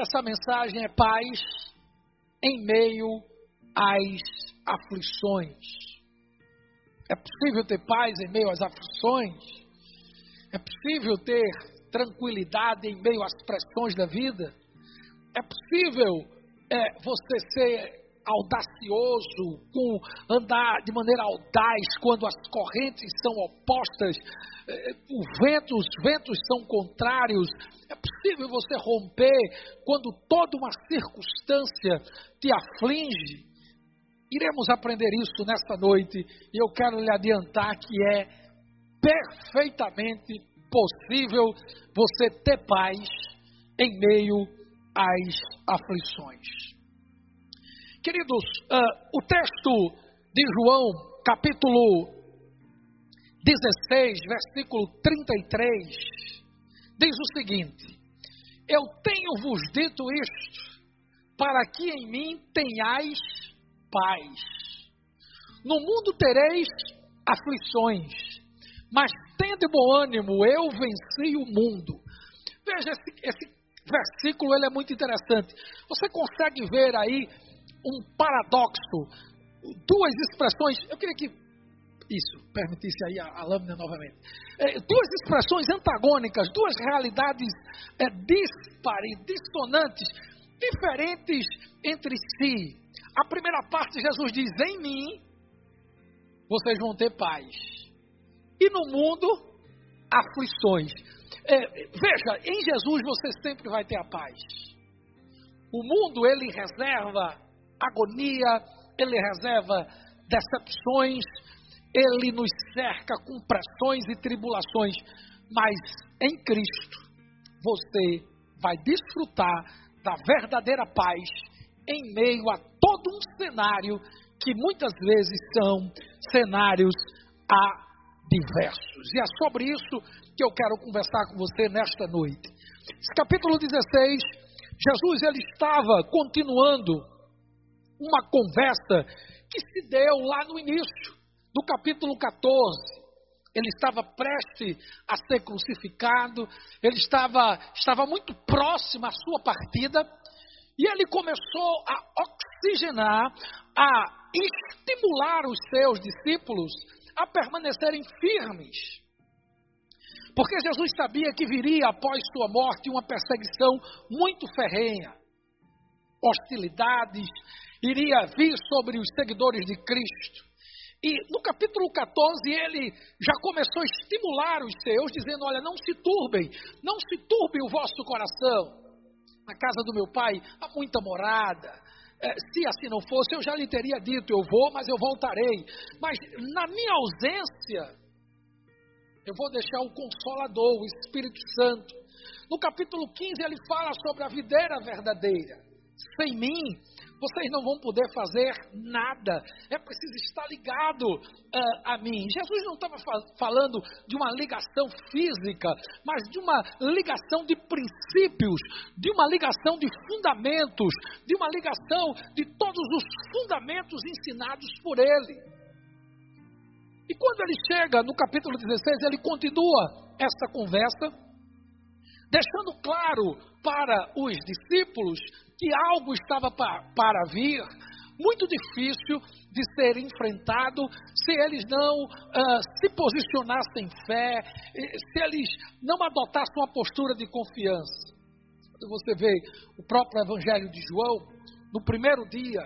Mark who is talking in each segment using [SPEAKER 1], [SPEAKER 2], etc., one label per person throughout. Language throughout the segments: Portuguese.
[SPEAKER 1] dessa mensagem é paz em meio às aflições. É possível ter paz em meio às aflições? É possível ter tranquilidade em meio às pressões da vida? É possível é, você ser audacioso, com andar de maneira audaz quando as correntes são opostas, o vento, os ventos são contrários. É possível você romper quando toda uma circunstância te aflige. Iremos aprender isso nesta noite e eu quero lhe adiantar que é perfeitamente possível você ter paz em meio às aflições. Queridos, uh, o texto de João, capítulo 16, versículo 33, diz o seguinte: Eu tenho-vos dito isto, para que em mim tenhais paz. No mundo tereis aflições, mas tende bom ânimo, eu venci o mundo. Veja, esse, esse versículo ele é muito interessante. Você consegue ver aí um paradoxo, duas expressões. Eu queria que isso, permitisse aí a, a lâmina novamente. É, duas expressões antagônicas, duas realidades é, dispares, dissonantes, diferentes entre si. A primeira parte, Jesus diz: Em mim vocês vão ter paz. E no mundo, aflições. É, veja, em Jesus você sempre vai ter a paz. O mundo, ele reserva agonia, ele reserva decepções, ele nos cerca com pressões e tribulações, mas em Cristo você vai desfrutar da verdadeira paz em meio a todo um cenário que muitas vezes são cenários adversos. E é sobre isso que eu quero conversar com você nesta noite. Esse capítulo 16, Jesus ele estava continuando uma conversa que se deu lá no início do capítulo 14. Ele estava prestes a ser crucificado, ele estava, estava muito próximo à sua partida, e ele começou a oxigenar, a estimular os seus discípulos a permanecerem firmes. Porque Jesus sabia que viria após sua morte uma perseguição muito ferrenha, hostilidades, iria vir sobre os seguidores de Cristo. E no capítulo 14 ele já começou a estimular os seus, dizendo: Olha, não se turbem, não se turbe o vosso coração. Na casa do meu pai há muita morada. É, se assim não fosse, eu já lhe teria dito: Eu vou, mas eu voltarei. Mas na minha ausência, eu vou deixar o Consolador, o Espírito Santo. No capítulo 15 ele fala sobre a videira verdadeira. Sem mim, vocês não vão poder fazer nada. É preciso estar ligado uh, a mim. Jesus não estava falando de uma ligação física, mas de uma ligação de princípios, de uma ligação de fundamentos, de uma ligação de todos os fundamentos ensinados por ele. E quando ele chega no capítulo 16, ele continua essa conversa, deixando claro para os discípulos que algo estava para vir, muito difícil de ser enfrentado se eles não uh, se posicionassem em fé, se eles não adotassem uma postura de confiança. Você vê o próprio Evangelho de João, no primeiro dia,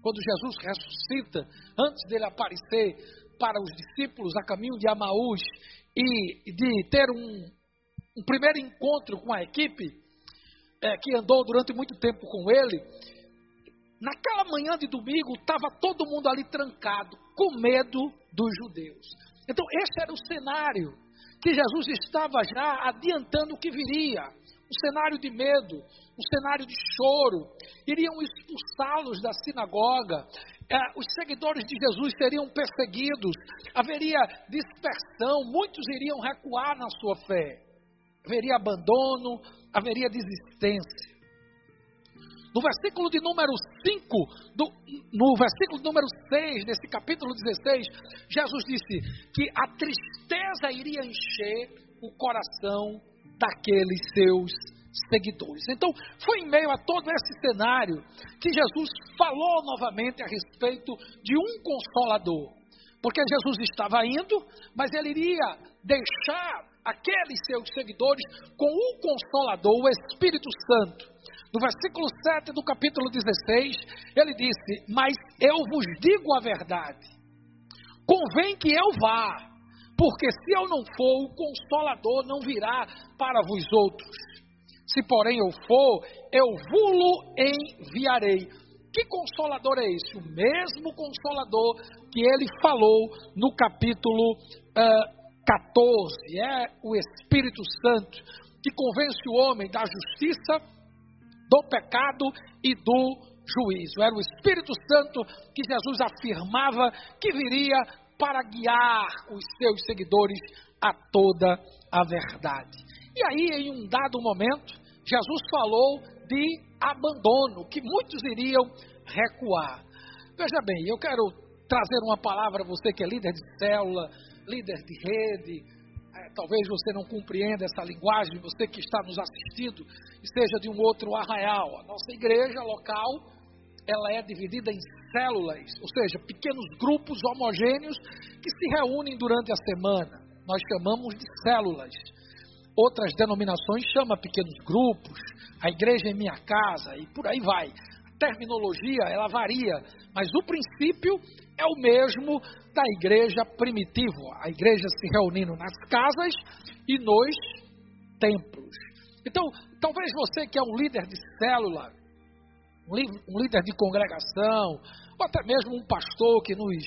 [SPEAKER 1] quando Jesus ressuscita, antes dele aparecer para os discípulos a caminho de Amaús e de ter um, um primeiro encontro com a equipe, é, que andou durante muito tempo com ele, naquela manhã de domingo estava todo mundo ali trancado, com medo dos judeus. Então, esse era o cenário que Jesus estava já adiantando o que viria. Um cenário de medo, um cenário de choro. Iriam expulsá-los da sinagoga. É, os seguidores de Jesus seriam perseguidos. Haveria dispersão. Muitos iriam recuar na sua fé. Haveria abandono, haveria desistência. No versículo de número 5, do, no versículo número 6, desse capítulo 16, Jesus disse que a tristeza iria encher o coração daqueles seus seguidores. Então, foi em meio a todo esse cenário que Jesus falou novamente a respeito de um consolador. Porque Jesus estava indo, mas ele iria deixar aqueles seus seguidores com o consolador, o Espírito Santo. No versículo 7 do capítulo 16, ele disse: Mas eu vos digo a verdade. Convém que eu vá, porque se eu não for, o consolador não virá para vós outros. Se porém eu for, eu vulo enviarei. Que consolador é esse? O mesmo consolador que ele falou no capítulo uh, 14. É o Espírito Santo que convence o homem da justiça, do pecado e do juízo. Era o Espírito Santo que Jesus afirmava que viria para guiar os seus seguidores a toda a verdade. E aí, em um dado momento, Jesus falou de abandono, que muitos iriam recuar. Veja bem, eu quero trazer uma palavra a você que é líder de célula, líder de rede, é, talvez você não compreenda essa linguagem, você que está nos assistindo, e seja de um outro arraial. A nossa igreja local, ela é dividida em células, ou seja, pequenos grupos homogêneos que se reúnem durante a semana. Nós chamamos de células. Outras denominações chamam pequenos grupos, a igreja em minha casa e por aí vai. A terminologia, ela varia, mas o princípio é o mesmo da igreja primitiva, a igreja se reunindo nas casas e nos templos. Então, talvez você que é um líder de célula, um líder de congregação, ou até mesmo um pastor que nos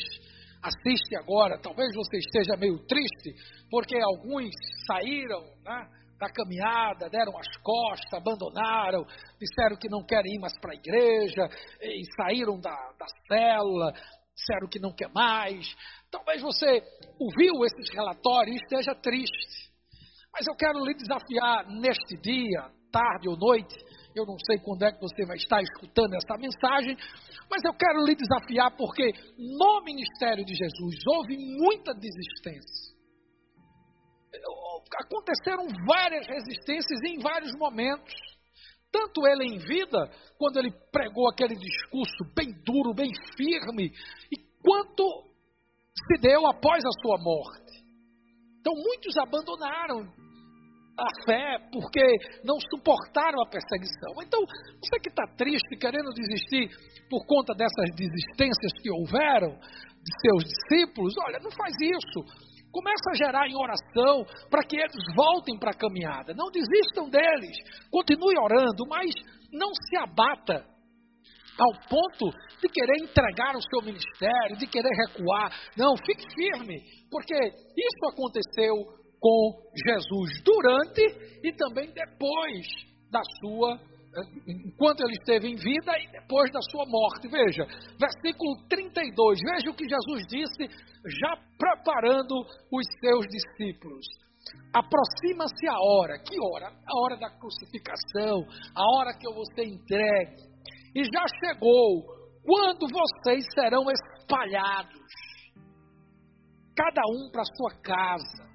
[SPEAKER 1] assiste agora, talvez você esteja meio triste, porque alguns saíram né, da caminhada, deram as costas, abandonaram, disseram que não querem ir mais para a igreja, e saíram da, da célula, disseram que não quer mais. Talvez você ouviu esses relatórios e esteja triste. Mas eu quero lhe desafiar neste dia, tarde ou noite, eu não sei quando é que você vai estar escutando essa mensagem, mas eu quero lhe desafiar porque no ministério de Jesus houve muita desistência. Aconteceram várias resistências em vários momentos. Tanto ele em vida, quando ele pregou aquele discurso bem duro, bem firme, e quanto se deu após a sua morte. Então muitos abandonaram a fé porque não suportaram a perseguição. Então, você que está triste, querendo desistir por conta dessas desistências que houveram de seus discípulos, olha, não faz isso. Começa a gerar em oração para que eles voltem para a caminhada. Não desistam deles. Continue orando, mas não se abata ao ponto de querer entregar o seu ministério, de querer recuar. Não, fique firme, porque isso aconteceu com Jesus durante e também depois da sua enquanto ele esteve em vida e depois da sua morte. Veja, versículo 32. Veja o que Jesus disse, já preparando os seus discípulos. Aproxima-se a hora. Que hora? A hora da crucificação, a hora que eu vou ser entregue. E já chegou quando vocês serão espalhados, cada um para sua casa.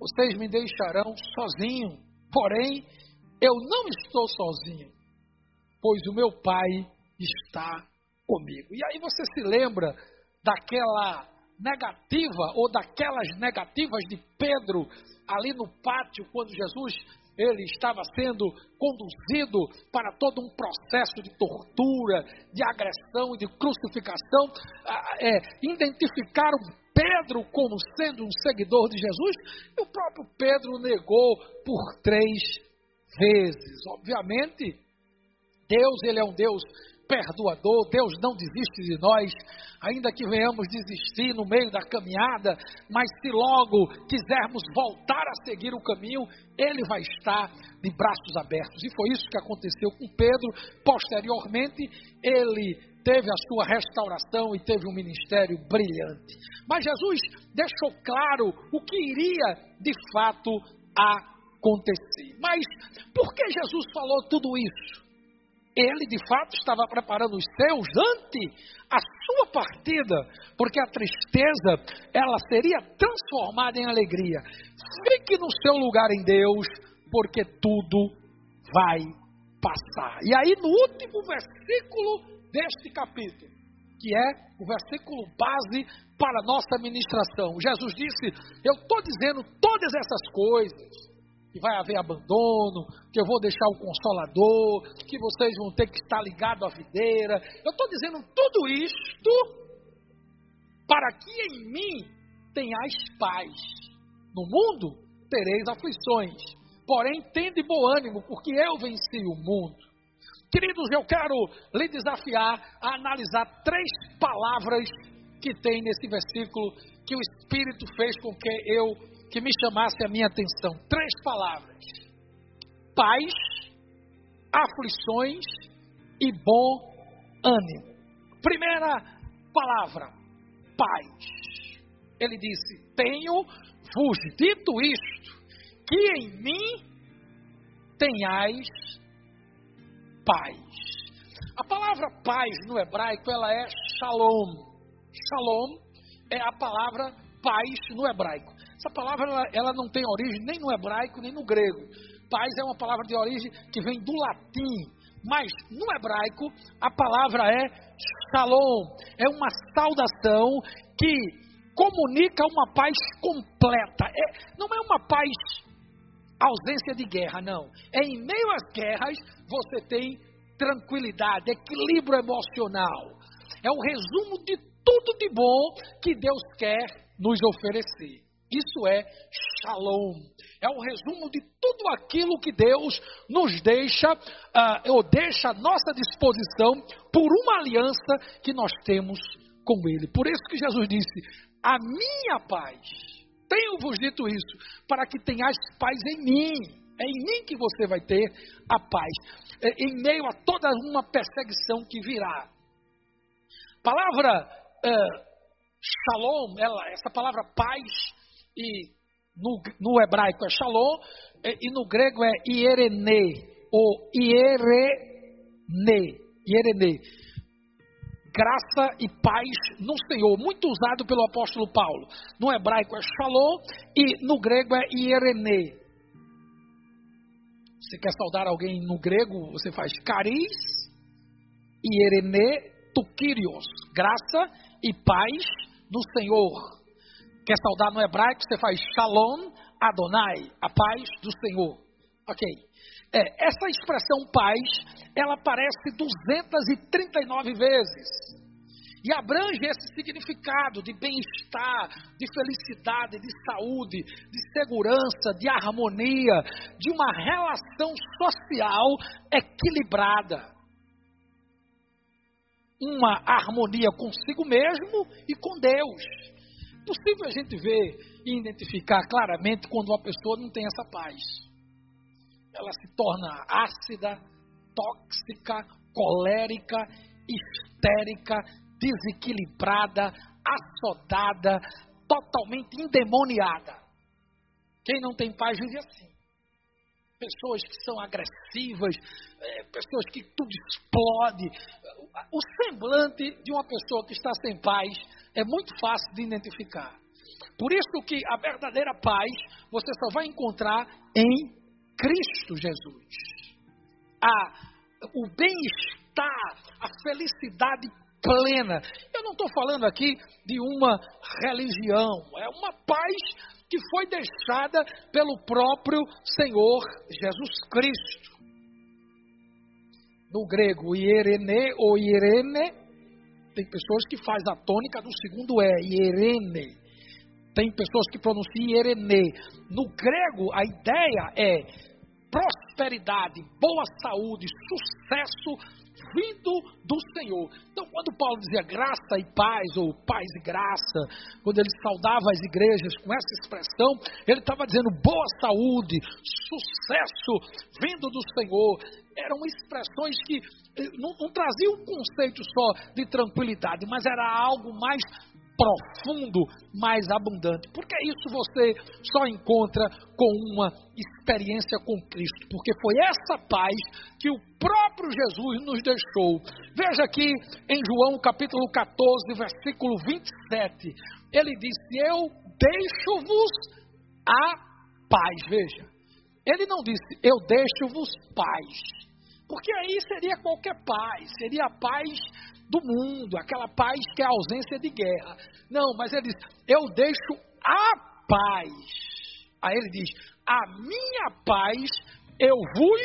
[SPEAKER 1] Vocês me deixarão sozinho, porém eu não estou sozinho, pois o meu Pai está comigo. E aí você se lembra daquela negativa ou daquelas negativas de Pedro ali no pátio quando Jesus ele estava sendo conduzido para todo um processo de tortura, de agressão e de crucificação, é, identificaram Pedro como sendo um seguidor de Jesus, e o próprio Pedro negou por três vezes. Obviamente, Deus, ele é um Deus perdoador, Deus não desiste de nós, ainda que venhamos desistir no meio da caminhada, mas se logo quisermos voltar a seguir o caminho, Ele vai estar de braços abertos. E foi isso que aconteceu com Pedro. Posteriormente, ele teve a sua restauração e teve um ministério brilhante. Mas Jesus deixou claro o que iria de fato acontecer. Mas por que Jesus falou tudo isso? ele de fato estava preparando os seus ante a sua partida, porque a tristeza ela seria transformada em alegria. Fique no seu lugar em Deus, porque tudo vai passar. E aí, no último versículo deste capítulo, que é o versículo base para a nossa ministração, Jesus disse: Eu estou dizendo todas essas coisas que vai haver abandono, que eu vou deixar o consolador, que vocês vão ter que estar ligados à videira. Eu estou dizendo tudo isto para que em mim tenhais paz. No mundo tereis aflições, porém tende bom ânimo, porque eu venci o mundo. Queridos, eu quero lhe desafiar a analisar três palavras que tem nesse versículo que o Espírito fez com que eu que me chamasse a minha atenção. Três palavras: paz, aflições e bom ânimo. Primeira palavra: paz. Ele disse: Tenho-vos dito isto, que em mim tenhais paz. A palavra paz no hebraico ela é shalom. Shalom é a palavra paz no hebraico. Essa palavra ela, ela não tem origem nem no hebraico nem no grego. Paz é uma palavra de origem que vem do latim, mas no hebraico a palavra é shalom, é uma saudação que comunica uma paz completa. É, não é uma paz ausência de guerra, não. É em meio às guerras você tem tranquilidade, equilíbrio emocional. É o resumo de tudo de bom que Deus quer nos oferecer. Isso é shalom. É um resumo de tudo aquilo que Deus nos deixa, uh, ou deixa à nossa disposição, por uma aliança que nós temos com Ele. Por isso que Jesus disse: A minha paz, tenho-vos dito isso, para que tenhais paz em mim. É em mim que você vai ter a paz, é, em meio a toda uma perseguição que virá. Palavra uh, shalom, ela, essa palavra paz, e no, no hebraico é shalom, e, no grego é ierene, ou ierene, ierene. Graça e paz no Senhor, muito usado pelo apóstolo Paulo. No hebraico é shalom e no grego é ierene. Você quer saudar alguém no grego, você faz caris, ierene, tukirios, graça e paz no Senhor. Quer saudar no hebraico, você faz Shalom Adonai, a paz do Senhor. Ok. É, essa expressão paz, ela aparece 239 vezes. E abrange esse significado de bem-estar, de felicidade, de saúde, de segurança, de harmonia, de uma relação social equilibrada. Uma harmonia consigo mesmo e com Deus possível a gente ver e identificar claramente quando uma pessoa não tem essa paz. Ela se torna ácida, tóxica, colérica, histérica, desequilibrada, assodada, totalmente endemoniada. Quem não tem paz vive assim. Pessoas que são agressivas, é, pessoas que tudo explode. O semblante de uma pessoa que está sem paz é muito fácil de identificar. Por isso que a verdadeira paz você só vai encontrar em Cristo Jesus. A, o bem-estar, a felicidade plena. Eu não estou falando aqui de uma religião, é uma paz que foi deixada pelo próprio Senhor Jesus Cristo. No grego, ierene ou irene tem pessoas que faz a tônica do segundo é, Irene. Tem pessoas que pronunciam Irene. No grego, a ideia é prosperidade, boa saúde, sucesso vindo do Senhor. Então, quando Paulo dizia graça e paz, ou paz e graça, quando ele saudava as igrejas com essa expressão, ele estava dizendo boa saúde, sucesso vindo do Senhor. Eram expressões que eh, não, não traziam um conceito só de tranquilidade, mas era algo mais profundo, mais abundante. Porque isso você só encontra com uma experiência com Cristo, porque foi essa paz que o próprio Jesus nos deixou. Veja aqui em João capítulo 14, versículo 27, ele disse: Eu deixo-vos a paz. Veja, Ele não disse, eu deixo-vos paz. Porque aí seria qualquer paz, seria a paz do mundo, aquela paz que é a ausência de guerra. Não, mas ele diz, eu deixo a paz. Aí ele diz, a minha paz eu vos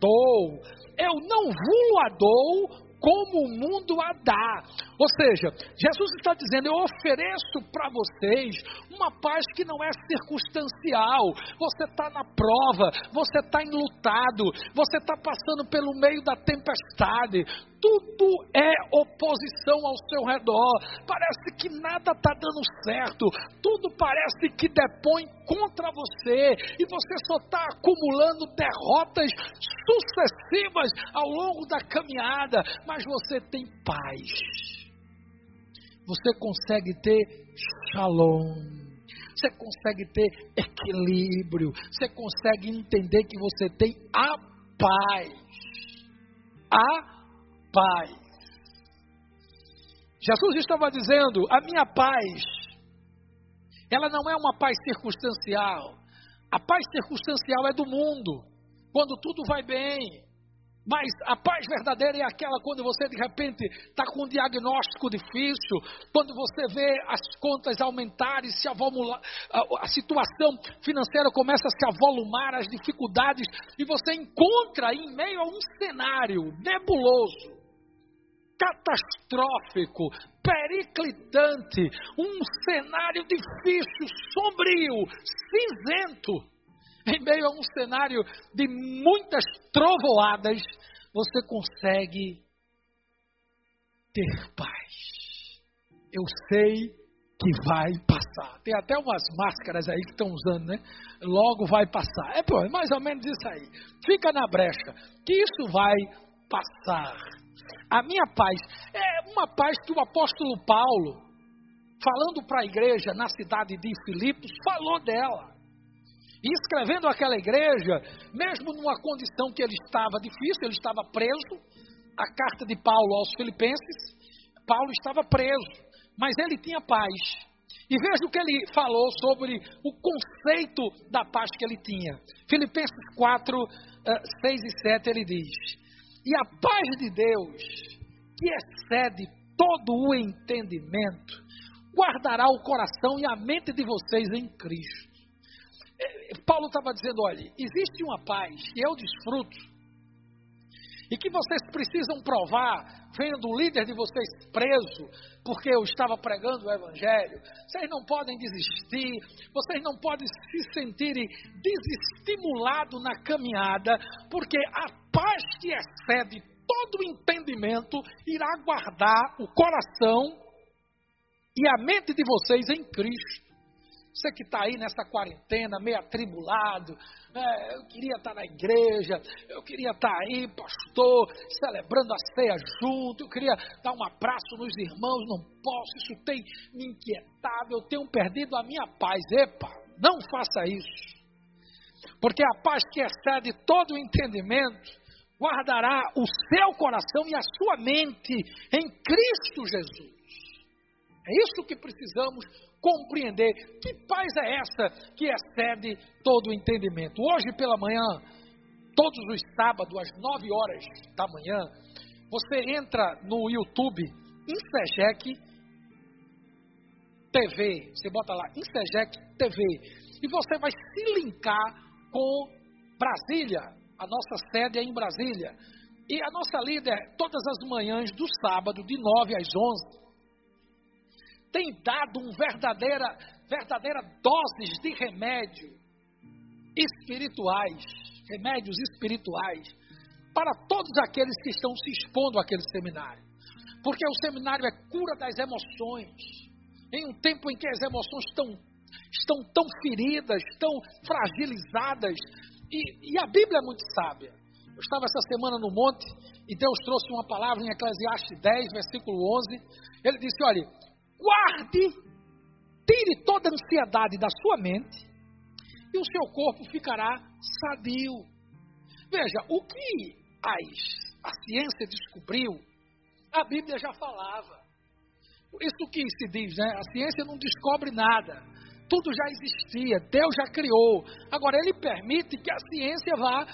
[SPEAKER 1] dou. Eu não vos a dou como o mundo a dá. Ou seja, Jesus está dizendo: Eu ofereço para vocês uma paz que não é circunstancial. Você está na prova, você está enlutado, você está passando pelo meio da tempestade. Tudo é oposição ao seu redor. Parece que nada está dando certo. Tudo parece que depõe contra você. E você só está acumulando derrotas sucessivas ao longo da caminhada. Mas você tem paz você consegue ter shalom. Você consegue ter equilíbrio. Você consegue entender que você tem a paz. A paz. Jesus estava dizendo: a minha paz, ela não é uma paz circunstancial. A paz circunstancial é do mundo. Quando tudo vai bem, mas a paz verdadeira é aquela quando você de repente está com um diagnóstico difícil, quando você vê as contas aumentarem, se avolumar, a, situação financeira começa a se avolumar, as dificuldades, e você encontra em meio a um cenário nebuloso, catastrófico, periclitante, um cenário difícil, sombrio, cinzento em meio a um cenário de muitas trovoadas, você consegue ter paz. Eu sei que vai passar. Tem até umas máscaras aí que estão usando, né? Logo vai passar. É, pô, é mais ou menos isso aí. Fica na brecha, que isso vai passar. A minha paz é uma paz que o apóstolo Paulo, falando para a igreja na cidade de Filipos, falou dela. E escrevendo aquela igreja, mesmo numa condição que ele estava difícil, ele estava preso, a carta de Paulo aos Filipenses, Paulo estava preso, mas ele tinha paz. E veja o que ele falou sobre o conceito da paz que ele tinha. Filipenses 4, 6 eh, e 7, ele diz: E a paz de Deus, que excede todo o entendimento, guardará o coração e a mente de vocês em Cristo. Paulo estava dizendo: olha, existe uma paz que eu desfruto e que vocês precisam provar, vendo o líder de vocês preso, porque eu estava pregando o Evangelho. Vocês não podem desistir, vocês não podem se sentirem desestimulados na caminhada, porque a paz que excede todo o entendimento irá guardar o coração e a mente de vocês em Cristo. Você que está aí nessa quarentena, meio atribulado, é, eu queria estar tá na igreja, eu queria estar tá aí, pastor, celebrando a ceia junto, eu queria dar um abraço nos irmãos, não posso, isso tem me inquietado, eu tenho perdido a minha paz. Epa, não faça isso. Porque a paz que excede todo o entendimento guardará o seu coração e a sua mente em Cristo Jesus. É isso que precisamos compreender que paz é essa que excede todo o entendimento. Hoje pela manhã, todos os sábados, às 9 horas da manhã, você entra no YouTube, Insegec TV, você bota lá, Insegec TV, e você vai se linkar com Brasília, a nossa sede é em Brasília. E a nossa líder, todas as manhãs do sábado, de 9 às 11, tem dado um verdadeira, verdadeira doses de remédio espirituais, remédios espirituais, para todos aqueles que estão se expondo àquele seminário. Porque o seminário é cura das emoções. Em um tempo em que as emoções estão, estão tão feridas, tão fragilizadas. E, e a Bíblia é muito sábia. Eu estava essa semana no monte e Deus trouxe uma palavra em Eclesiastes 10, versículo 11. Ele disse: Olha, guarde, tire toda a ansiedade da sua mente e o seu corpo ficará sadio. Veja, o que as, a ciência descobriu, a Bíblia já falava. Isso que se diz, né? A ciência não descobre nada. tudo já existia, Deus já criou. Agora, Ele permite que a ciência vá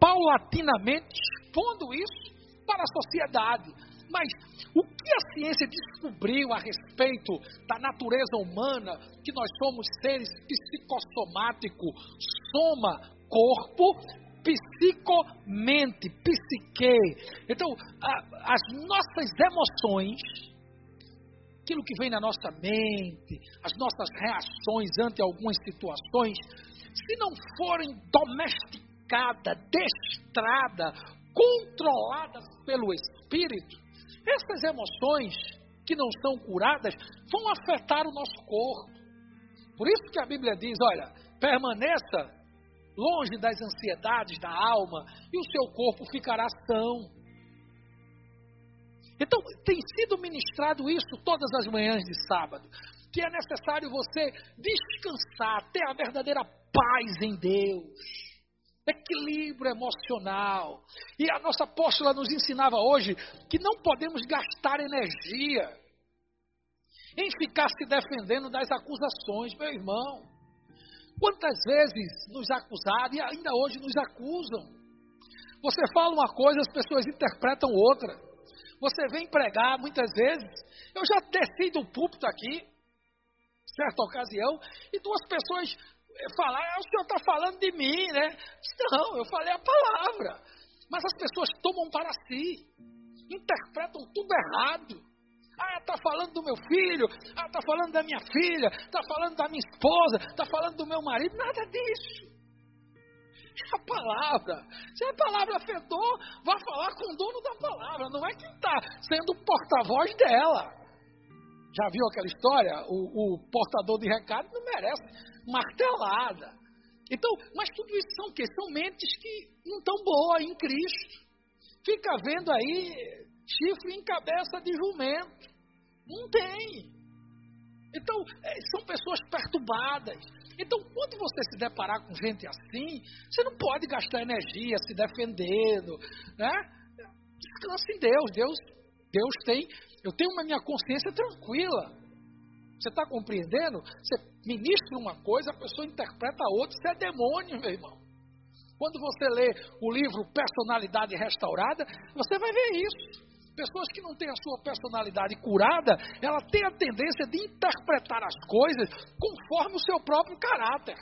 [SPEAKER 1] paulatinamente expondo isso para a sociedade. Mas o que a ciência descobriu a respeito da natureza humana, que nós somos seres psicossomáticos, soma, corpo, psicomente, psique. Então, a, as nossas emoções, aquilo que vem na nossa mente, as nossas reações ante algumas situações, se não forem domesticadas, destradas, controladas pelo Espírito, essas emoções que não são curadas vão afetar o nosso corpo. Por isso que a Bíblia diz: olha, permaneça longe das ansiedades da alma e o seu corpo ficará são. Então, tem sido ministrado isso todas as manhãs de sábado, que é necessário você descansar, ter a verdadeira paz em Deus, equilíbrio emocional. E a nossa apóstola nos ensinava hoje que não podemos gastar energia em ficar se defendendo das acusações, meu irmão. Quantas vezes nos acusaram e ainda hoje nos acusam? Você fala uma coisa, as pessoas interpretam outra. Você vem pregar muitas vezes. Eu já desci do púlpito aqui, certa ocasião, e duas pessoas falaram: ah, o senhor está falando de mim, né? Não, eu falei a palavra. Mas as pessoas tomam para si, interpretam tudo errado. Ah, está falando do meu filho, ah, está falando da minha filha, está falando da minha esposa, está falando do meu marido, nada disso. É a palavra. Se a palavra afetou, vá falar com o dono da palavra, não é quem está sendo o porta-voz dela. Já viu aquela história? O, o, portador de recado não merece martelada. Então, mas tudo isso são o quê? São mentes que não estão boas em Cristo. Fica vendo aí chifre em cabeça de jumento. Não tem. Então, é, são pessoas perturbadas. Então, quando você se deparar com gente assim, você não pode gastar energia se defendendo, né? Descanse em Deus. Deus, Deus tem. Eu tenho uma minha consciência tranquila. Você está compreendendo? Você ministra uma coisa, a pessoa interpreta a outra. Isso é demônio, meu irmão. Quando você lê o livro Personalidade Restaurada, você vai ver isso. Pessoas que não têm a sua personalidade curada, ela tem a tendência de interpretar as coisas conforme o seu próprio caráter.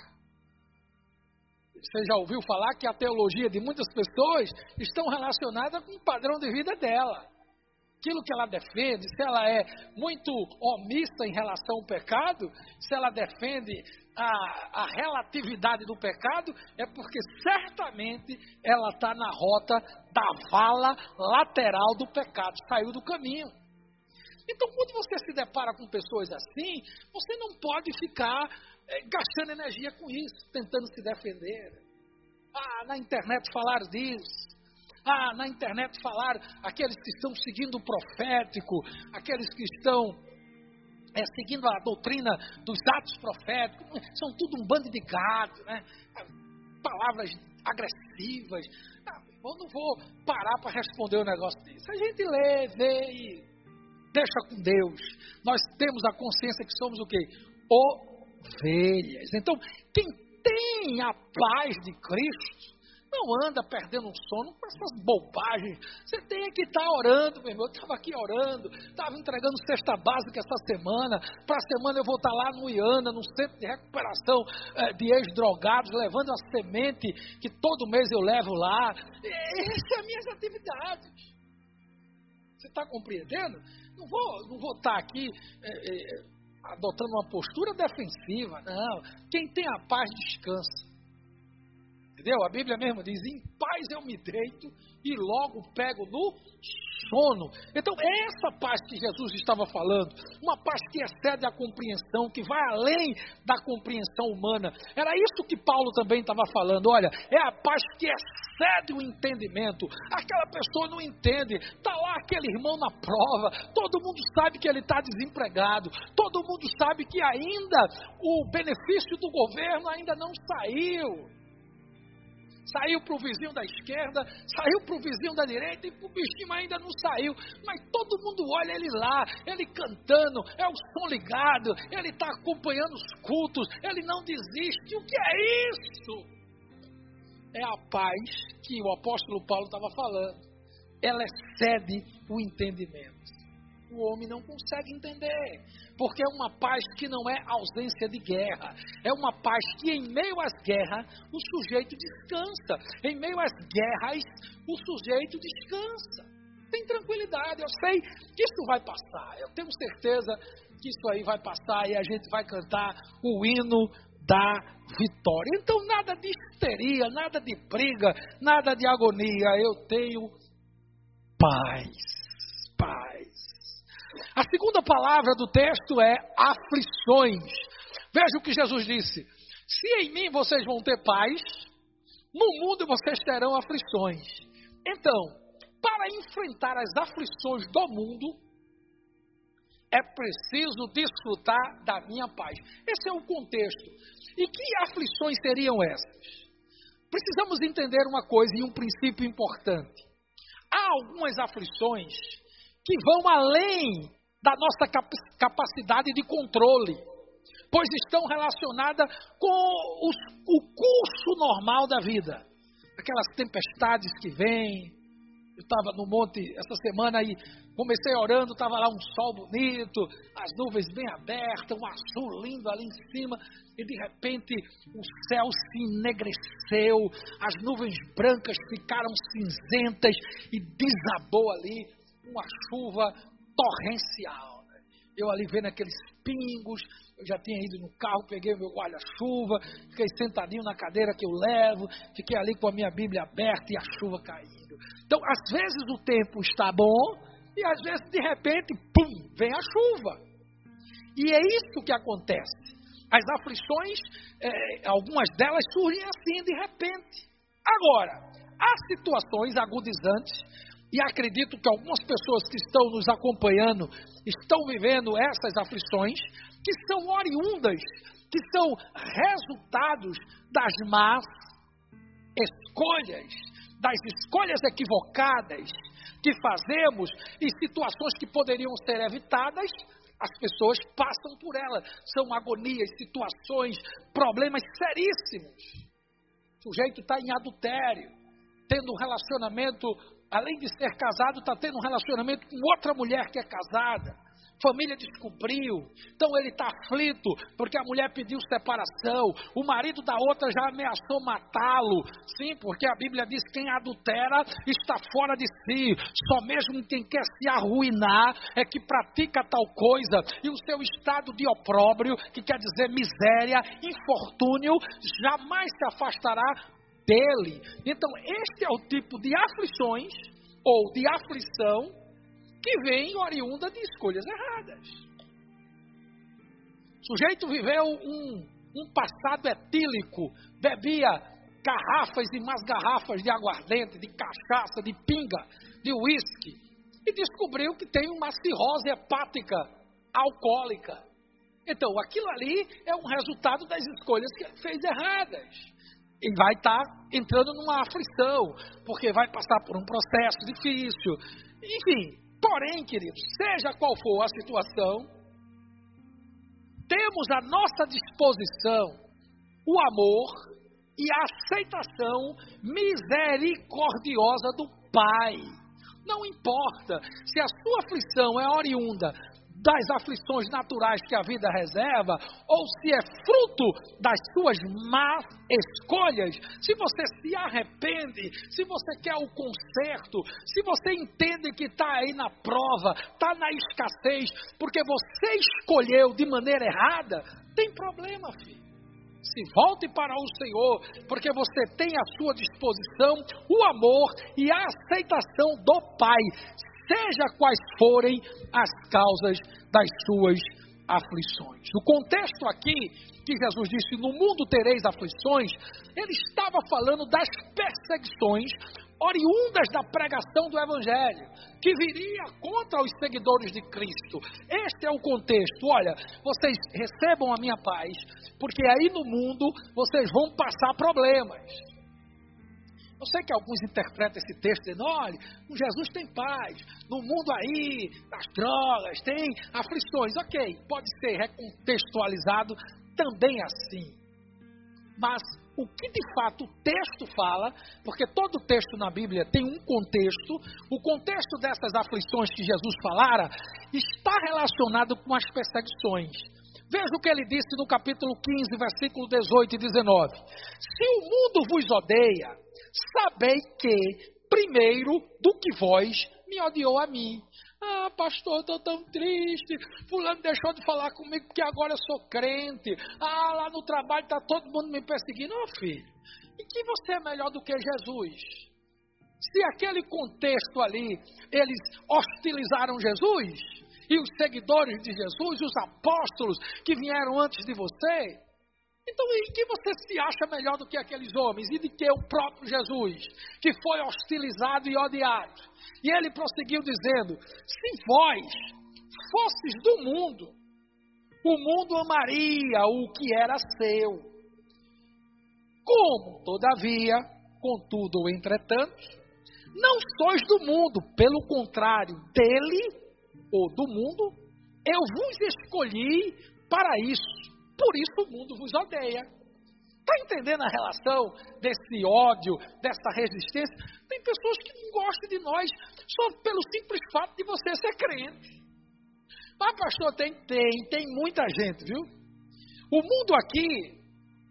[SPEAKER 1] Você já ouviu falar que a teologia de muitas pessoas estão relacionada com o padrão de vida dela. Aquilo que ela defende, se ela é muito omissa em relação ao pecado, se ela defende a, a relatividade do pecado, é porque certamente ela está na rota da vala lateral do pecado, saiu do caminho. Então, quando você se depara com pessoas assim, você não pode ficar é, gastando energia com isso, tentando se defender. Ah, na internet falaram disso. Ah, na internet falaram aqueles que estão seguindo o profético, aqueles que estão é, seguindo a doutrina dos atos proféticos, são tudo um bando de gado, né? palavras agressivas. Ah, eu não vou parar para responder um negócio desse. A gente lê, vê e deixa com Deus. Nós temos a consciência que somos o quê? Ovelhas. Então, quem tem a paz de Cristo, não anda perdendo um sono com essas bobagens. Você tem que estar tá orando, meu irmão. Eu estava aqui orando, estava entregando cesta básica essa semana. Para a semana eu vou estar tá lá no Iana, no centro de recuperação eh, de ex-drogados, levando a semente que todo mês eu levo lá. Essas são as minhas atividades. Você está compreendendo? Não vou, não vou estar tá aqui. Eh, eh, adotando uma postura defensiva, não. Quem tem a paz descansa. Entendeu? A Bíblia mesmo diz: em paz eu me deito e logo pego no sono. Então, essa paz que Jesus estava falando, uma paz que excede a compreensão, que vai além da compreensão humana. Era isso que Paulo também estava falando. Olha, é a paz que excede o entendimento. Aquela pessoa não entende, está lá aquele irmão na prova, todo mundo sabe que ele está desempregado, todo mundo sabe que ainda o benefício do governo ainda não saiu. Saiu para o vizinho da esquerda, saiu para o vizinho da direita e o bichinho ainda não saiu. Mas todo mundo olha ele lá, ele cantando, é o som ligado, ele está acompanhando os cultos, ele não desiste. O que é isso? É a paz que o apóstolo Paulo estava falando. Ela excede o entendimento. O homem não consegue entender porque é uma paz que não é ausência de guerra, é uma paz que em meio às guerras o sujeito descansa, em meio às guerras o sujeito descansa. Tem tranquilidade, eu sei que isso vai passar, eu tenho certeza que isso aí vai passar e a gente vai cantar o hino da vitória. Então, nada de histeria, nada de briga, nada de agonia, eu tenho paz. A segunda palavra do texto é aflições. Veja o que Jesus disse: Se em mim vocês vão ter paz, no mundo vocês terão aflições. Então, para enfrentar as aflições do mundo, é preciso desfrutar da minha paz. Esse é o contexto. E que aflições seriam essas? Precisamos entender uma coisa e um princípio importante. Há algumas aflições que vão além da nossa capacidade de controle, pois estão relacionadas com os, o curso normal da vida. Aquelas tempestades que vêm. Eu estava no monte essa semana e comecei orando, estava lá um sol bonito, as nuvens bem abertas, um azul lindo ali em cima, e de repente o céu se enegreceu, as nuvens brancas ficaram cinzentas e desabou ali uma chuva torrencial. Né? Eu ali vendo aqueles pingos, eu já tinha ido no carro, peguei meu guarda-chuva, fiquei sentadinho na cadeira que eu levo, fiquei ali com a minha Bíblia aberta e a chuva caindo. Então, às vezes o tempo está bom e às vezes de repente, pum, vem a chuva. E é isso que acontece. As aflições, é, algumas delas surgem assim de repente. Agora, há situações agudizantes e acredito que algumas pessoas que estão nos acompanhando estão vivendo essas aflições, que são oriundas, que são resultados das más escolhas, das escolhas equivocadas que fazemos e situações que poderiam ser evitadas, as pessoas passam por elas. São agonias, situações, problemas seríssimos. O sujeito está em adultério, tendo um relacionamento além de ser casado, está tendo um relacionamento com outra mulher que é casada. Família descobriu, então ele está aflito, porque a mulher pediu separação, o marido da outra já ameaçou matá-lo. Sim, porque a Bíblia diz que quem adultera está fora de si, só mesmo quem quer se arruinar é que pratica tal coisa, e o seu estado de opróbrio, que quer dizer miséria, infortúnio, jamais se afastará dele. Então, este é o tipo de aflições ou de aflição que vem oriunda de escolhas erradas. O sujeito viveu um, um passado etílico, bebia garrafas e mais garrafas de aguardente, de cachaça, de pinga, de uísque, e descobriu que tem uma cirrose hepática alcoólica. Então, aquilo ali é um resultado das escolhas que ele fez erradas e vai estar tá entrando numa aflição, porque vai passar por um processo difícil. Enfim, porém, queridos, seja qual for a situação, temos à nossa disposição o amor e a aceitação misericordiosa do Pai. Não importa se a sua aflição é oriunda das aflições naturais que a vida reserva, ou se é fruto das suas más escolhas, se você se arrepende, se você quer o conserto, se você entende que está aí na prova, está na escassez, porque você escolheu de maneira errada, tem problema, filho. Se volte para o Senhor, porque você tem à sua disposição o amor e a aceitação do Pai seja quais forem as causas das suas aflições. O contexto aqui que Jesus disse: No mundo tereis aflições, ele estava falando das perseguições oriundas da pregação do Evangelho, que viria contra os seguidores de Cristo. Este é o contexto. Olha, vocês recebam a minha paz, porque aí no mundo vocês vão passar problemas. Eu sei que alguns interpretam esse texto dizendo: olha, com Jesus tem paz, no mundo aí, das drogas, tem aflições. Ok, pode ser recontextualizado também assim. Mas o que de fato o texto fala, porque todo texto na Bíblia tem um contexto, o contexto dessas aflições que Jesus falara está relacionado com as perseguições. Veja o que ele disse no capítulo 15, versículo 18 e 19. Se o mundo vos odeia, sabei que, primeiro do que vós, me odiou a mim. Ah, pastor, estou tão triste. Fulano deixou de falar comigo porque agora eu sou crente. Ah, lá no trabalho está todo mundo me perseguindo. Ô oh, filho, e que você é melhor do que Jesus? Se aquele contexto ali, eles hostilizaram Jesus, e os seguidores de Jesus, os apóstolos que vieram antes de você, então, em que você se acha melhor do que aqueles homens e de que o próprio Jesus, que foi hostilizado e odiado? E ele prosseguiu dizendo: Se vós fosses do mundo, o mundo amaria o que era seu. Como, todavia, contudo entretanto, não sois do mundo, pelo contrário, dele ou do mundo, eu vos escolhi para isso por isso o mundo vos odeia. Está entendendo a relação desse ódio, dessa resistência? Tem pessoas que não gostam de nós só pelo simples fato de você ser crente. Mas, ah, pastor, tem, tem, tem muita gente, viu? O mundo aqui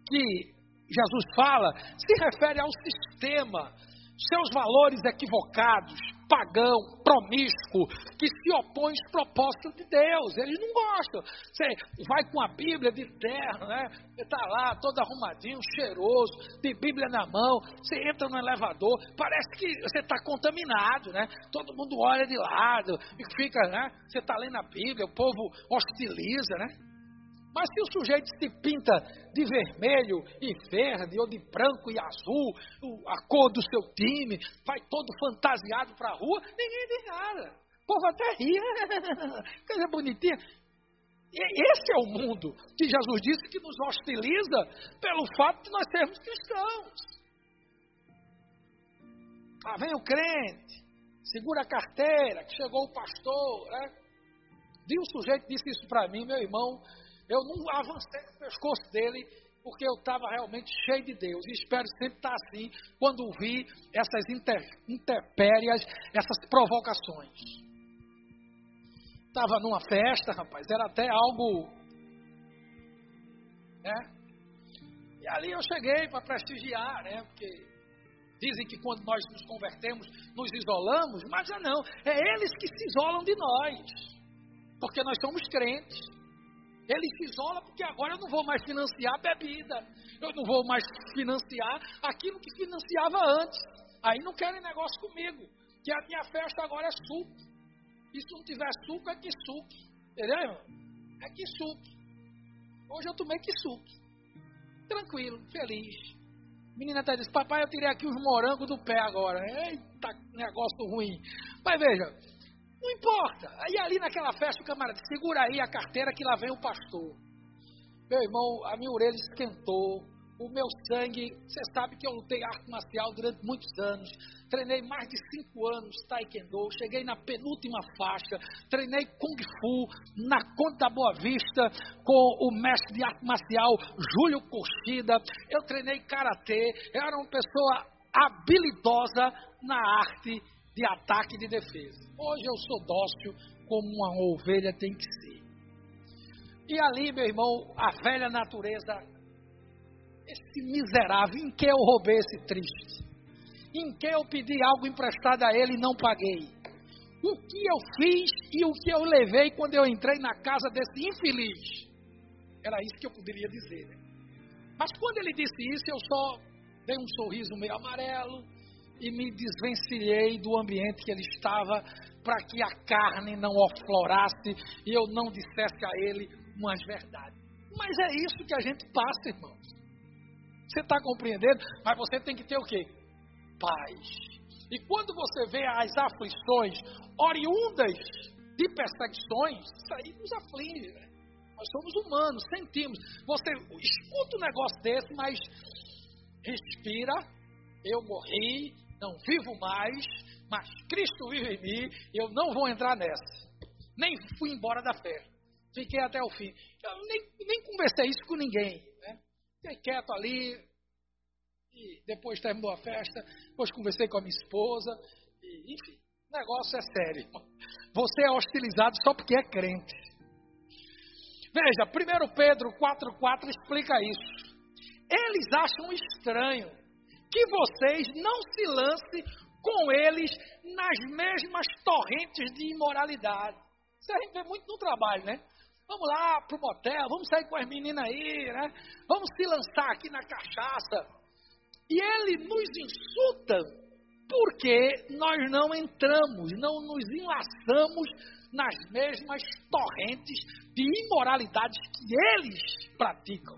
[SPEAKER 1] que Jesus fala se refere ao sistema, seus valores equivocados, pagão, promíscuo, que se opõe aos propósitos de Deus. Eles não gostam. Você vai com a Bíblia de terno, né? Está lá todo arrumadinho, cheiroso, de Bíblia na mão. Você entra no elevador, parece que você está contaminado, né? Todo mundo olha de lado e fica, né? Você está lendo a Bíblia, o povo hostiliza, né? Mas se o sujeito se pinta de vermelho e verde, ou de branco e azul, a cor do seu time, vai todo fantasiado para a rua, ninguém diz nada. O povo até ri, coisa bonitinha. Esse é o mundo que Jesus disse que nos hostiliza pelo fato de nós sermos cristãos. Lá vem o crente, segura a carteira, que chegou o pastor, né? E o sujeito disse isso para mim, meu irmão, eu não avancei no pescoço dele porque eu estava realmente cheio de Deus. E espero sempre estar assim quando vi essas inter, interpérias, essas provocações. Estava numa festa, rapaz, era até algo. Né? E ali eu cheguei para prestigiar, né? Porque dizem que quando nós nos convertemos, nos isolamos, mas já não. É eles que se isolam de nós. Porque nós somos crentes. Ele se isola porque agora eu não vou mais financiar bebida. Eu não vou mais financiar aquilo que financiava antes. Aí não querem negócio comigo. Que a minha festa agora é suco. E se não tiver suco, é que suco. Entendeu, irmão? É que suco. Hoje eu tomei que suco. Tranquilo, feliz. Menina até disse, papai, eu tirei aqui os morangos do pé agora. Eita, negócio ruim. Mas veja, não importa. Aí ali naquela festa o camarada segura aí a carteira que lá vem o pastor. Meu irmão, a minha orelha esquentou. O meu sangue, você sabe que eu lutei arte marcial durante muitos anos. Treinei mais de cinco anos taekwondo. Cheguei na penúltima faixa. Treinei kung fu na Conta Boa Vista com o mestre de arte marcial Júlio Cochida. Eu treinei karatê. Eu era uma pessoa habilidosa na arte de ataque e de defesa. Hoje eu sou dócil como uma ovelha tem que ser. E ali, meu irmão, a velha natureza, esse miserável, em que eu roubei esse triste? Em que eu pedi algo emprestado a ele e não paguei? O que eu fiz e o que eu levei quando eu entrei na casa desse infeliz? Era isso que eu poderia dizer. Né? Mas quando ele disse isso, eu só dei um sorriso meio amarelo, e me desvencilhei do ambiente que ele estava para que a carne não aflorasse e eu não dissesse a ele umas verdades. Mas é isso que a gente passa, irmãos. Você está compreendendo? Mas você tem que ter o quê? Paz. E quando você vê as aflições oriundas de perseguições, isso aí nos aflige, né? Nós somos humanos, sentimos. Você escuta um negócio desse, mas respira eu morri, não vivo mais, mas Cristo vive em mim, eu não vou entrar nessa. Nem fui embora da fé. Fiquei até o fim. Eu nem, nem conversei isso com ninguém. Né? Fiquei quieto ali, e depois terminou a festa, depois conversei com a minha esposa, e, enfim, o negócio é sério. Você é hostilizado só porque é crente. Veja, 1 Pedro 4,4 explica isso. Eles acham estranho que vocês não se lancem com eles nas mesmas torrentes de imoralidade. Isso a gente vê muito no trabalho, né? Vamos lá para o motel, vamos sair com as meninas aí, né? Vamos se lançar aqui na cachaça. E ele nos insulta porque nós não entramos, não nos enlaçamos nas mesmas torrentes de imoralidades que eles praticam.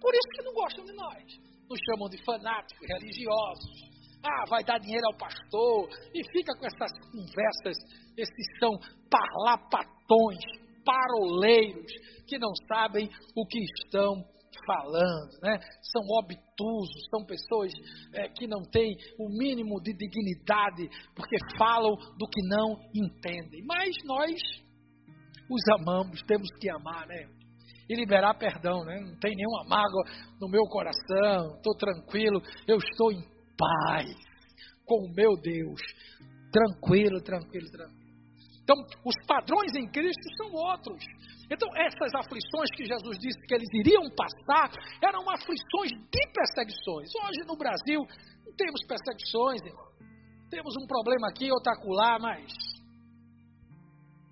[SPEAKER 1] Por isso que não gostam de nós. Nos chamam de fanáticos religiosos. Ah, vai dar dinheiro ao pastor. E fica com essas conversas. Esses são parlapatões, paroleiros, que não sabem o que estão falando, né? São obtusos, são pessoas é, que não têm o mínimo de dignidade, porque falam do que não entendem. Mas nós os amamos, temos que amar, né? E liberar perdão, né? Não tem nenhuma mágoa no meu coração, estou tranquilo, eu estou em paz com o meu Deus. Tranquilo, tranquilo, tranquilo. Então, os padrões em Cristo são outros. Então, essas aflições que Jesus disse que eles iriam passar eram aflições de perseguições. Hoje no Brasil não temos perseguições, irmão. Temos um problema aqui, outro acolá, mas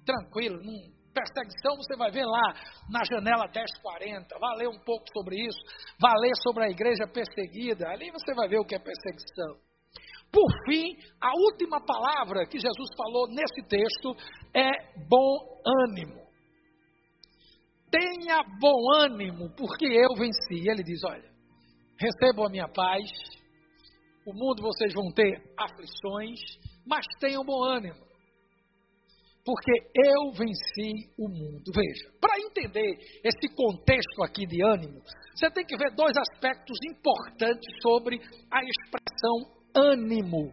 [SPEAKER 1] tranquilo, não, perseguição você vai ver lá na janela 1040. Vai ler um pouco sobre isso. Vai ler sobre a igreja perseguida. Ali você vai ver o que é perseguição. Por fim, a última palavra que Jesus falou nesse texto é bom ânimo. Tenha bom ânimo, porque eu venci. Ele diz: Olha, recebam a minha paz. O mundo vocês vão ter aflições, mas tenham bom ânimo porque eu venci o mundo. Veja, para entender esse contexto aqui de ânimo, você tem que ver dois aspectos importantes sobre a expressão ânimo.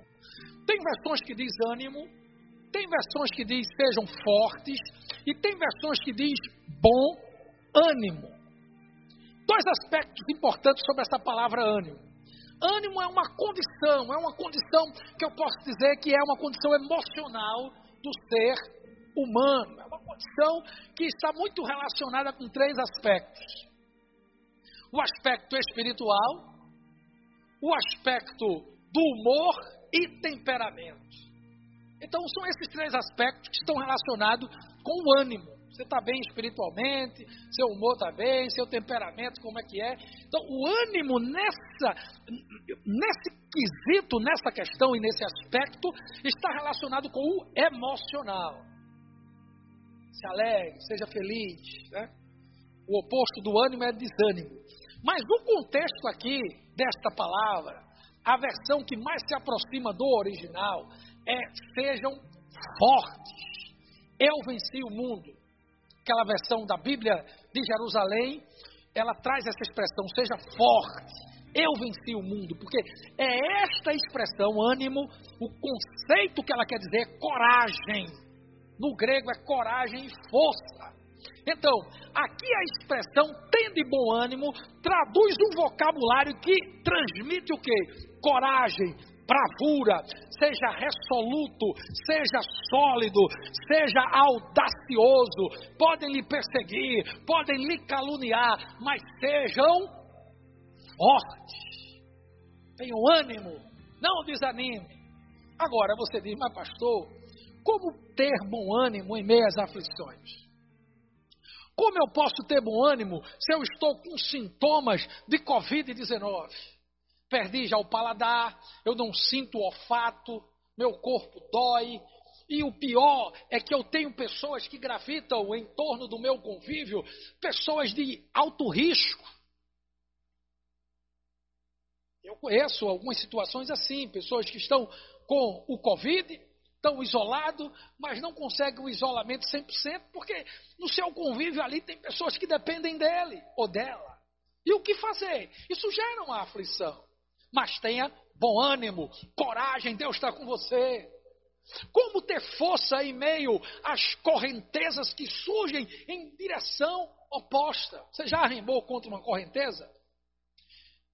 [SPEAKER 1] Tem versões que diz ânimo, tem versões que diz sejam fortes e tem versões que diz bom ânimo. Dois aspectos importantes sobre essa palavra ânimo. Ânimo é uma condição, é uma condição que eu posso dizer que é uma condição emocional do ser humano. É uma condição que está muito relacionada com três aspectos: o aspecto espiritual, o aspecto do humor e temperamento. Então, são esses três aspectos que estão relacionados com o ânimo. Você está bem espiritualmente, seu humor está bem, seu temperamento, como é que é. Então, o ânimo nessa, nesse quesito, nessa questão e nesse aspecto, está relacionado com o emocional se alegre, seja feliz. Né? O oposto do ânimo é desânimo. Mas no contexto aqui desta palavra, a versão que mais se aproxima do original é sejam fortes. Eu venci o mundo. Aquela versão da Bíblia de Jerusalém, ela traz essa expressão, seja forte. Eu venci o mundo, porque é esta expressão, ânimo, o conceito que ela quer dizer é coragem no grego é coragem e força. Então, aqui a expressão tem de bom ânimo traduz um vocabulário que transmite o que? Coragem, bravura, seja resoluto, seja sólido, seja audacioso. Podem lhe perseguir, podem lhe caluniar, mas sejam fortes. Tenham ânimo, não desanime. Agora você diz, mas pastor, como ter bom ânimo em meio às aflições? Como eu posso ter bom ânimo se eu estou com sintomas de Covid-19? Perdi já o paladar, eu não sinto o olfato, meu corpo dói. E o pior é que eu tenho pessoas que gravitam em torno do meu convívio, pessoas de alto risco. Eu conheço algumas situações assim, pessoas que estão com o Covid, estão isolados, mas não conseguem o isolamento 100%, porque no seu convívio ali tem pessoas que dependem dele ou dela. E o que fazer? Isso gera uma aflição. Mas tenha bom ânimo, coragem, Deus está com você. Como ter força em meio às correntezas que surgem em direção oposta? Você já arremou contra uma correnteza?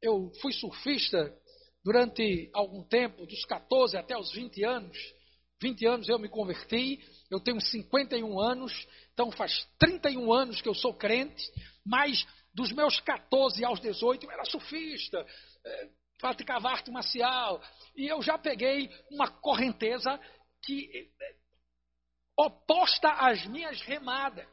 [SPEAKER 1] Eu fui surfista durante algum tempo, dos 14 até os 20 anos. 20 anos eu me converti, eu tenho 51 anos, então faz 31 anos que eu sou crente, mas dos meus 14 aos 18 eu era surfista, é, praticava arte marcial, e eu já peguei uma correnteza que é, oposta às minhas remadas.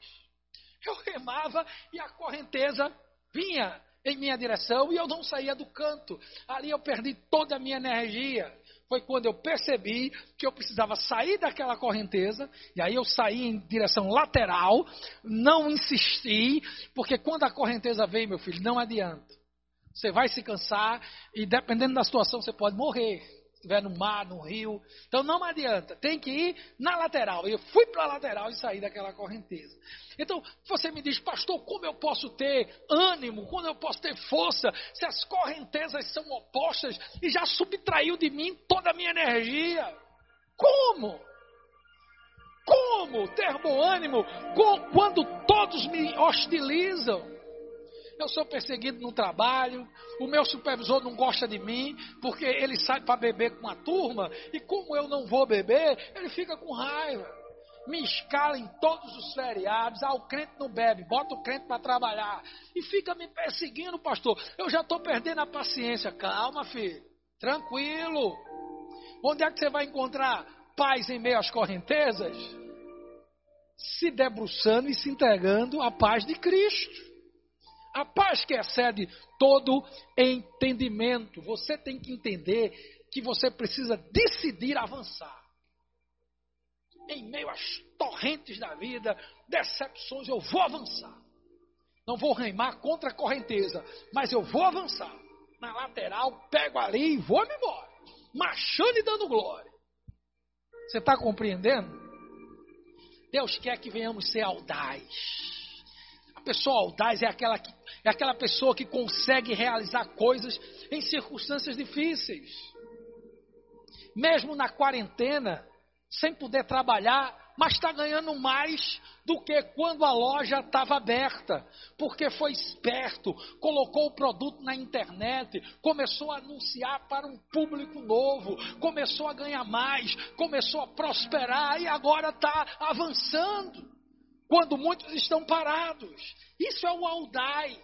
[SPEAKER 1] Eu remava e a correnteza vinha em minha direção e eu não saía do canto. Ali eu perdi toda a minha energia. Foi quando eu percebi que eu precisava sair daquela correnteza, e aí eu saí em direção lateral, não insisti, porque quando a correnteza vem, meu filho, não adianta. Você vai se cansar e dependendo da situação você pode morrer estiver no mar, no rio. Então não adianta, tem que ir na lateral. Eu fui para a lateral e saí daquela correnteza. Então você me diz, pastor, como eu posso ter ânimo, como eu posso ter força, se as correntezas são opostas e já subtraiu de mim toda a minha energia? Como? Como ter bom ânimo quando todos me hostilizam? Eu sou perseguido no trabalho, o meu supervisor não gosta de mim, porque ele sai para beber com a turma, e como eu não vou beber, ele fica com raiva. Me escala em todos os feriados, ah, o crente não bebe, bota o crente para trabalhar, e fica me perseguindo, pastor. Eu já estou perdendo a paciência. Calma, filho, tranquilo. Onde é que você vai encontrar paz em meio às correntezas? Se debruçando e se entregando à paz de Cristo. A paz que excede todo entendimento. Você tem que entender que você precisa decidir avançar. Em meio às torrentes da vida, decepções, eu vou avançar. Não vou remar contra a correnteza, mas eu vou avançar. Na lateral, pego ali e vou me embora. Marchando e dando glória. Você está compreendendo? Deus quer que venhamos ser audaz pessoa audaz é aquela, que, é aquela pessoa que consegue realizar coisas em circunstâncias difíceis. Mesmo na quarentena, sem poder trabalhar, mas está ganhando mais do que quando a loja estava aberta, porque foi esperto, colocou o produto na internet, começou a anunciar para um público novo, começou a ganhar mais, começou a prosperar e agora está avançando quando muitos estão parados. Isso é o audaz,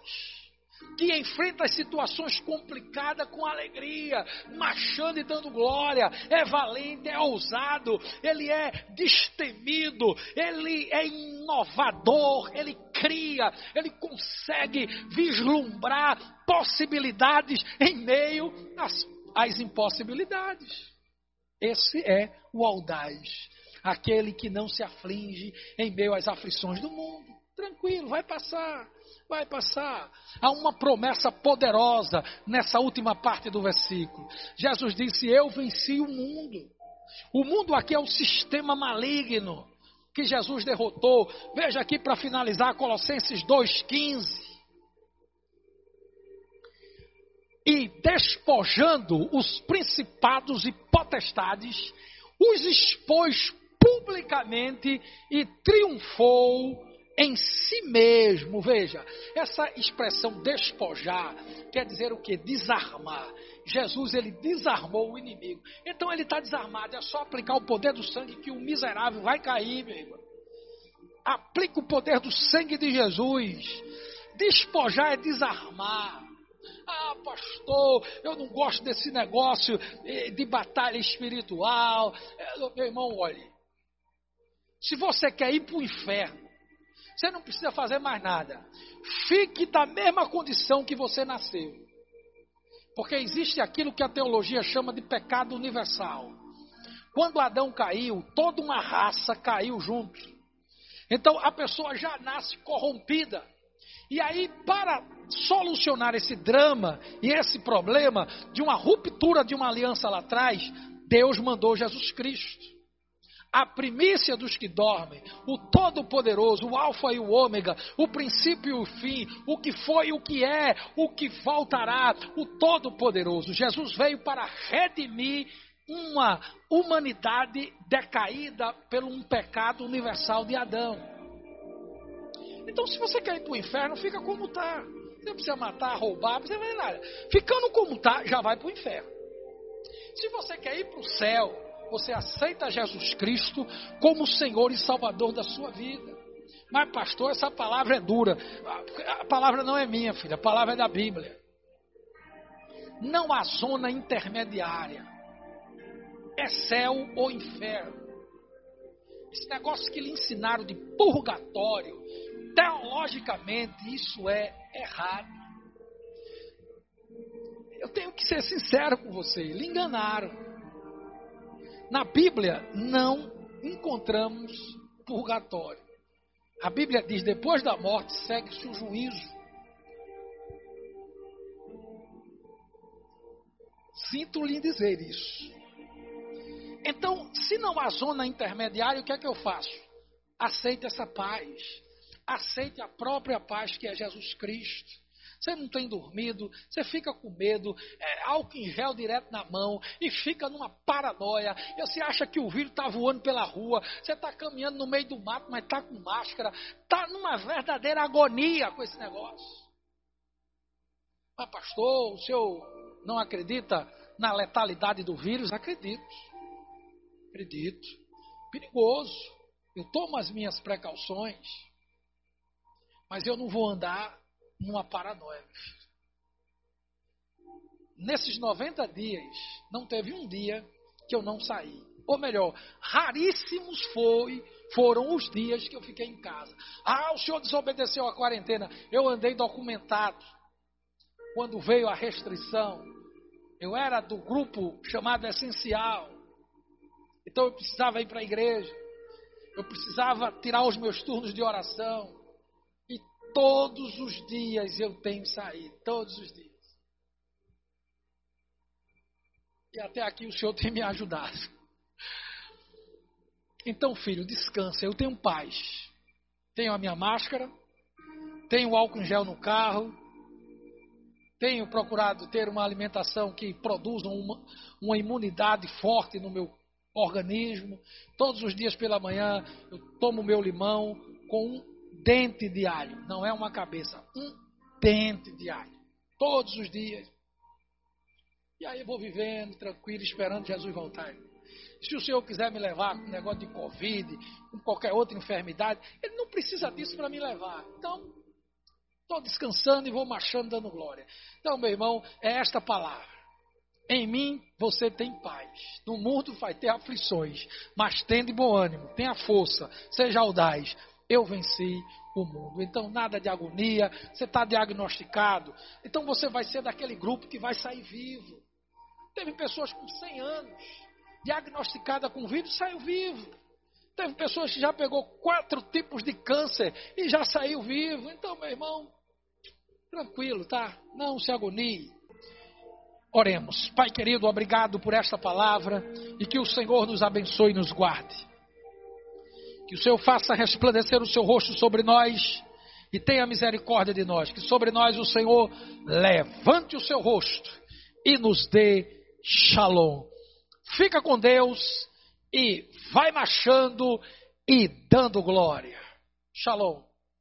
[SPEAKER 1] que enfrenta as situações complicadas com alegria, marchando e dando glória, é valente, é ousado, ele é destemido, ele é inovador, ele cria, ele consegue vislumbrar possibilidades em meio às, às impossibilidades. Esse é o audaz aquele que não se aflige em meio às aflições do mundo. Tranquilo, vai passar, vai passar. Há uma promessa poderosa nessa última parte do versículo. Jesus disse: Eu venci o mundo. O mundo aqui é o sistema maligno que Jesus derrotou. Veja aqui para finalizar Colossenses 2,15. E despojando os principados e potestades, os expôs publicamente e triunfou em si mesmo. Veja, essa expressão despojar quer dizer o que? Desarmar. Jesus ele desarmou o inimigo. Então ele está desarmado. É só aplicar o poder do sangue que o miserável vai cair, meu irmão. Aplica o poder do sangue de Jesus. Despojar é desarmar. Ah, pastor, eu não gosto desse negócio eh, de batalha espiritual. Eh, meu irmão, olhe, se você quer ir para o inferno, você não precisa fazer mais nada. Fique da mesma condição que você nasceu. Porque existe aquilo que a teologia chama de pecado universal. Quando Adão caiu, toda uma raça caiu junto. Então a pessoa já nasce corrompida. E aí, para solucionar esse drama e esse problema de uma ruptura de uma aliança lá atrás, Deus mandou Jesus Cristo. A primícia dos que dormem, o Todo-Poderoso, o Alfa e o Ômega, o princípio e o fim, o que foi e o que é, o que voltará, o Todo-Poderoso. Jesus veio para redimir uma humanidade decaída pelo um pecado universal de Adão. Então, se você quer ir para o inferno, fica como está. Você não precisa matar, roubar, não precisa fazer nada. Ficando como está, já vai para o inferno. Se você quer ir para o céu, você aceita Jesus Cristo como Senhor e Salvador da sua vida. Mas, pastor, essa palavra é dura. A palavra não é minha, filha, a palavra é da Bíblia. Não há zona intermediária. É céu ou inferno. Esse negócio que lhe ensinaram de purgatório, teologicamente, isso é errado. Eu tenho que ser sincero com você, lhe enganaram. Na Bíblia não encontramos purgatório. A Bíblia diz: depois da morte segue-se o juízo. Sinto lhe dizer isso. Então, se não há zona intermediária, o que é que eu faço? Aceite essa paz. Aceite a própria paz que é Jesus Cristo você não tem dormido, você fica com medo, é, álcool em gel direto na mão e fica numa paranoia. E você acha que o vírus está voando pela rua, você está caminhando no meio do mato, mas está com máscara, está numa verdadeira agonia com esse negócio. Mas, pastor, o senhor não acredita na letalidade do vírus? Acredito. Acredito. Perigoso. Eu tomo as minhas precauções, mas eu não vou andar numa paranoia. Nesses 90 dias, não teve um dia que eu não saí. Ou melhor, raríssimos foi, foram os dias que eu fiquei em casa. Ah, o senhor desobedeceu a quarentena. Eu andei documentado. Quando veio a restrição, eu era do grupo chamado Essencial. Então eu precisava ir para a igreja. Eu precisava tirar os meus turnos de oração. Todos os dias eu tenho saído, todos os dias. E até aqui o Senhor tem me ajudado. Então, filho, descansa. Eu tenho paz. Tenho a minha máscara, tenho álcool em gel no carro, tenho procurado ter uma alimentação que produza uma, uma imunidade forte no meu organismo. Todos os dias pela manhã eu tomo meu limão com um dente de alho. Não é uma cabeça, um dente de alho. Todos os dias. E aí eu vou vivendo, tranquilo, esperando Jesus voltar. Se o Senhor quiser me levar com negócio de Covid, com qualquer outra enfermidade, Ele não precisa disso para me levar. Então, estou descansando e vou marchando dando glória. Então, meu irmão, é esta palavra. Em mim você tem paz. No mundo vai ter aflições, mas tende bom ânimo, tenha força, seja audaz eu venci o mundo. Então, nada de agonia, você está diagnosticado. Então, você vai ser daquele grupo que vai sair vivo. Teve pessoas com 100 anos, diagnosticada com vírus, saiu vivo. Teve pessoas que já pegou quatro tipos de câncer e já saiu vivo. Então, meu irmão, tranquilo, tá? Não se agonie. Oremos. Pai querido, obrigado por esta palavra e que o Senhor nos abençoe e nos guarde. Que o Senhor faça resplandecer o seu rosto sobre nós e tenha misericórdia de nós. Que sobre nós o Senhor levante o seu rosto e nos dê shalom. Fica com Deus e vai marchando e dando glória. Shalom.